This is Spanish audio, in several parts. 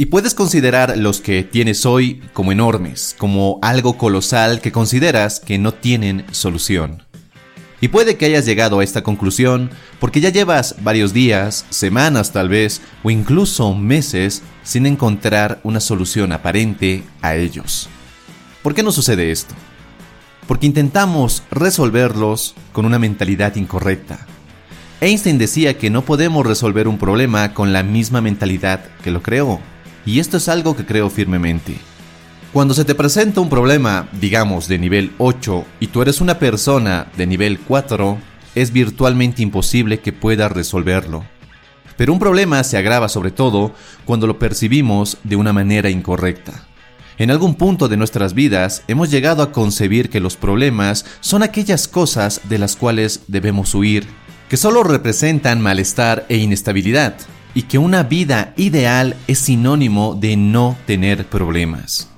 Y puedes considerar los que tienes hoy como enormes, como algo colosal que consideras que no tienen solución. Y puede que hayas llegado a esta conclusión porque ya llevas varios días, semanas tal vez, o incluso meses sin encontrar una solución aparente a ellos. ¿Por qué no sucede esto? Porque intentamos resolverlos con una mentalidad incorrecta. Einstein decía que no podemos resolver un problema con la misma mentalidad que lo creó. Y esto es algo que creo firmemente. Cuando se te presenta un problema, digamos, de nivel 8 y tú eres una persona de nivel 4, es virtualmente imposible que puedas resolverlo. Pero un problema se agrava sobre todo cuando lo percibimos de una manera incorrecta. En algún punto de nuestras vidas hemos llegado a concebir que los problemas son aquellas cosas de las cuales debemos huir, que solo representan malestar e inestabilidad, y que una vida ideal es sinónimo de no tener problemas.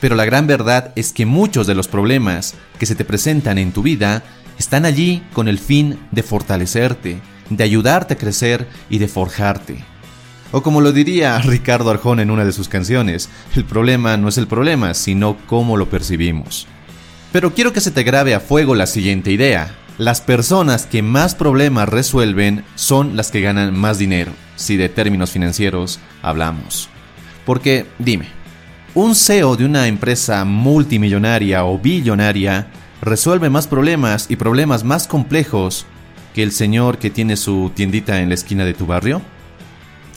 Pero la gran verdad es que muchos de los problemas que se te presentan en tu vida están allí con el fin de fortalecerte, de ayudarte a crecer y de forjarte. O como lo diría Ricardo Arjona en una de sus canciones, el problema no es el problema, sino cómo lo percibimos. Pero quiero que se te grabe a fuego la siguiente idea. Las personas que más problemas resuelven son las que ganan más dinero, si de términos financieros hablamos. Porque, dime, un CEO de una empresa multimillonaria o billonaria resuelve más problemas y problemas más complejos que el señor que tiene su tiendita en la esquina de tu barrio?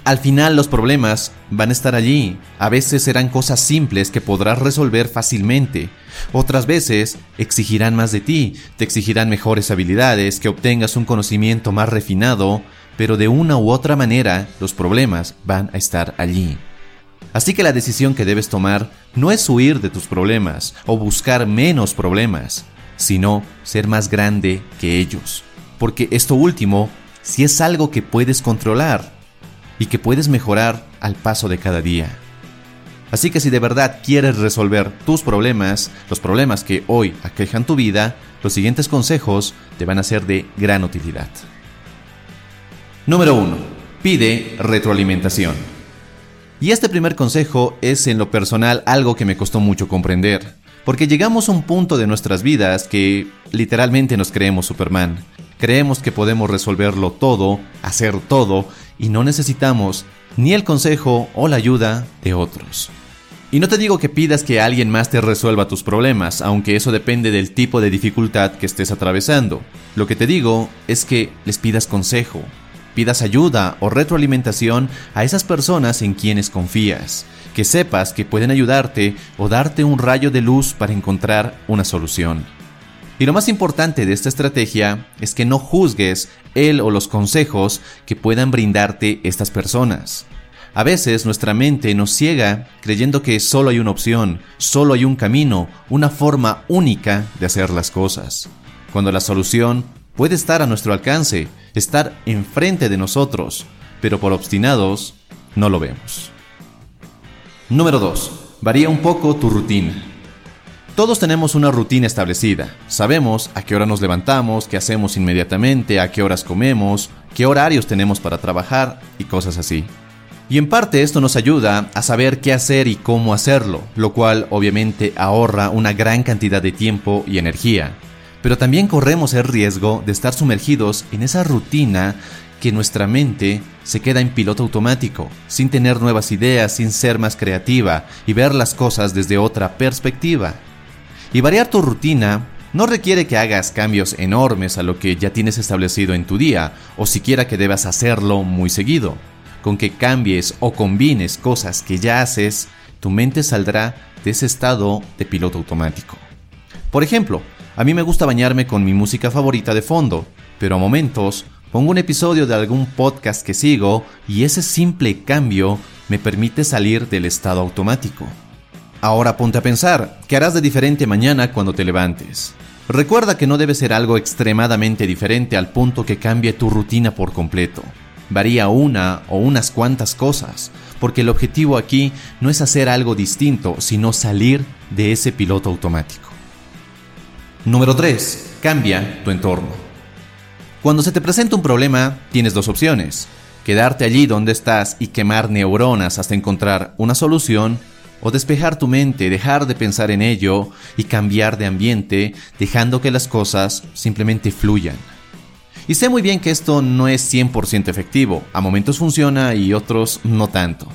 Al final los problemas van a estar allí. A veces serán cosas simples que podrás resolver fácilmente. Otras veces exigirán más de ti, te exigirán mejores habilidades, que obtengas un conocimiento más refinado, pero de una u otra manera los problemas van a estar allí. Así que la decisión que debes tomar no es huir de tus problemas o buscar menos problemas, sino ser más grande que ellos. Porque esto último si es algo que puedes controlar y que puedes mejorar al paso de cada día. Así que si de verdad quieres resolver tus problemas, los problemas que hoy aquejan tu vida, los siguientes consejos te van a ser de gran utilidad. Número 1. Pide retroalimentación. Y este primer consejo es en lo personal algo que me costó mucho comprender, porque llegamos a un punto de nuestras vidas que literalmente nos creemos Superman. Creemos que podemos resolverlo todo, hacer todo, y no necesitamos ni el consejo o la ayuda de otros. Y no te digo que pidas que alguien más te resuelva tus problemas, aunque eso depende del tipo de dificultad que estés atravesando. Lo que te digo es que les pidas consejo, pidas ayuda o retroalimentación a esas personas en quienes confías, que sepas que pueden ayudarte o darte un rayo de luz para encontrar una solución. Y lo más importante de esta estrategia es que no juzgues el o los consejos que puedan brindarte estas personas. A veces nuestra mente nos ciega creyendo que solo hay una opción, solo hay un camino, una forma única de hacer las cosas, cuando la solución puede estar a nuestro alcance, estar enfrente de nosotros, pero por obstinados no lo vemos. Número 2. Varía un poco tu rutina. Todos tenemos una rutina establecida. Sabemos a qué hora nos levantamos, qué hacemos inmediatamente, a qué horas comemos, qué horarios tenemos para trabajar y cosas así. Y en parte esto nos ayuda a saber qué hacer y cómo hacerlo, lo cual obviamente ahorra una gran cantidad de tiempo y energía. Pero también corremos el riesgo de estar sumergidos en esa rutina que nuestra mente se queda en piloto automático, sin tener nuevas ideas, sin ser más creativa y ver las cosas desde otra perspectiva. Y variar tu rutina no requiere que hagas cambios enormes a lo que ya tienes establecido en tu día, o siquiera que debas hacerlo muy seguido. Con que cambies o combines cosas que ya haces, tu mente saldrá de ese estado de piloto automático. Por ejemplo, a mí me gusta bañarme con mi música favorita de fondo, pero a momentos Pongo un episodio de algún podcast que sigo y ese simple cambio me permite salir del estado automático. Ahora ponte a pensar, ¿qué harás de diferente mañana cuando te levantes? Recuerda que no debe ser algo extremadamente diferente al punto que cambie tu rutina por completo. Varía una o unas cuantas cosas, porque el objetivo aquí no es hacer algo distinto, sino salir de ese piloto automático. Número 3. Cambia tu entorno. Cuando se te presenta un problema, tienes dos opciones. Quedarte allí donde estás y quemar neuronas hasta encontrar una solución, o despejar tu mente, dejar de pensar en ello y cambiar de ambiente, dejando que las cosas simplemente fluyan. Y sé muy bien que esto no es 100% efectivo, a momentos funciona y otros no tanto.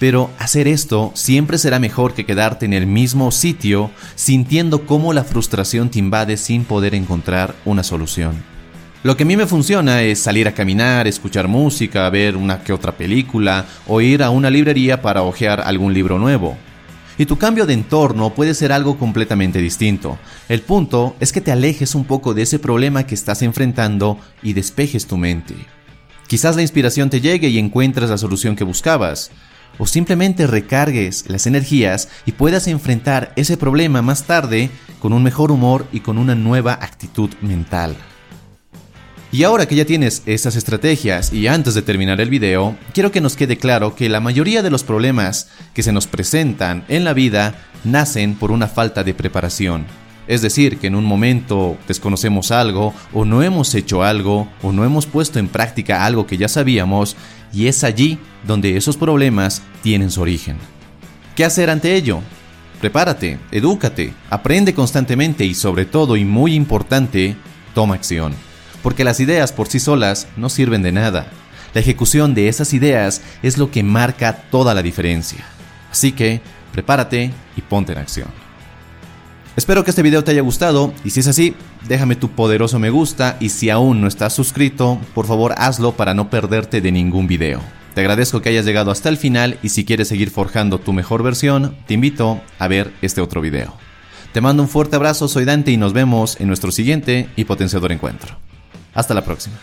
Pero hacer esto siempre será mejor que quedarte en el mismo sitio sintiendo cómo la frustración te invade sin poder encontrar una solución. Lo que a mí me funciona es salir a caminar, escuchar música, ver una que otra película o ir a una librería para hojear algún libro nuevo. Y tu cambio de entorno puede ser algo completamente distinto. El punto es que te alejes un poco de ese problema que estás enfrentando y despejes tu mente. Quizás la inspiración te llegue y encuentres la solución que buscabas, o simplemente recargues las energías y puedas enfrentar ese problema más tarde con un mejor humor y con una nueva actitud mental. Y ahora que ya tienes esas estrategias y antes de terminar el video, quiero que nos quede claro que la mayoría de los problemas que se nos presentan en la vida nacen por una falta de preparación. Es decir, que en un momento desconocemos algo o no hemos hecho algo o no hemos puesto en práctica algo que ya sabíamos y es allí donde esos problemas tienen su origen. ¿Qué hacer ante ello? Prepárate, edúcate, aprende constantemente y sobre todo y muy importante, toma acción porque las ideas por sí solas no sirven de nada. La ejecución de esas ideas es lo que marca toda la diferencia. Así que, prepárate y ponte en acción. Espero que este video te haya gustado y si es así, déjame tu poderoso me gusta y si aún no estás suscrito, por favor hazlo para no perderte de ningún video. Te agradezco que hayas llegado hasta el final y si quieres seguir forjando tu mejor versión, te invito a ver este otro video. Te mando un fuerte abrazo, soy Dante y nos vemos en nuestro siguiente y potenciador encuentro. Hasta la próxima.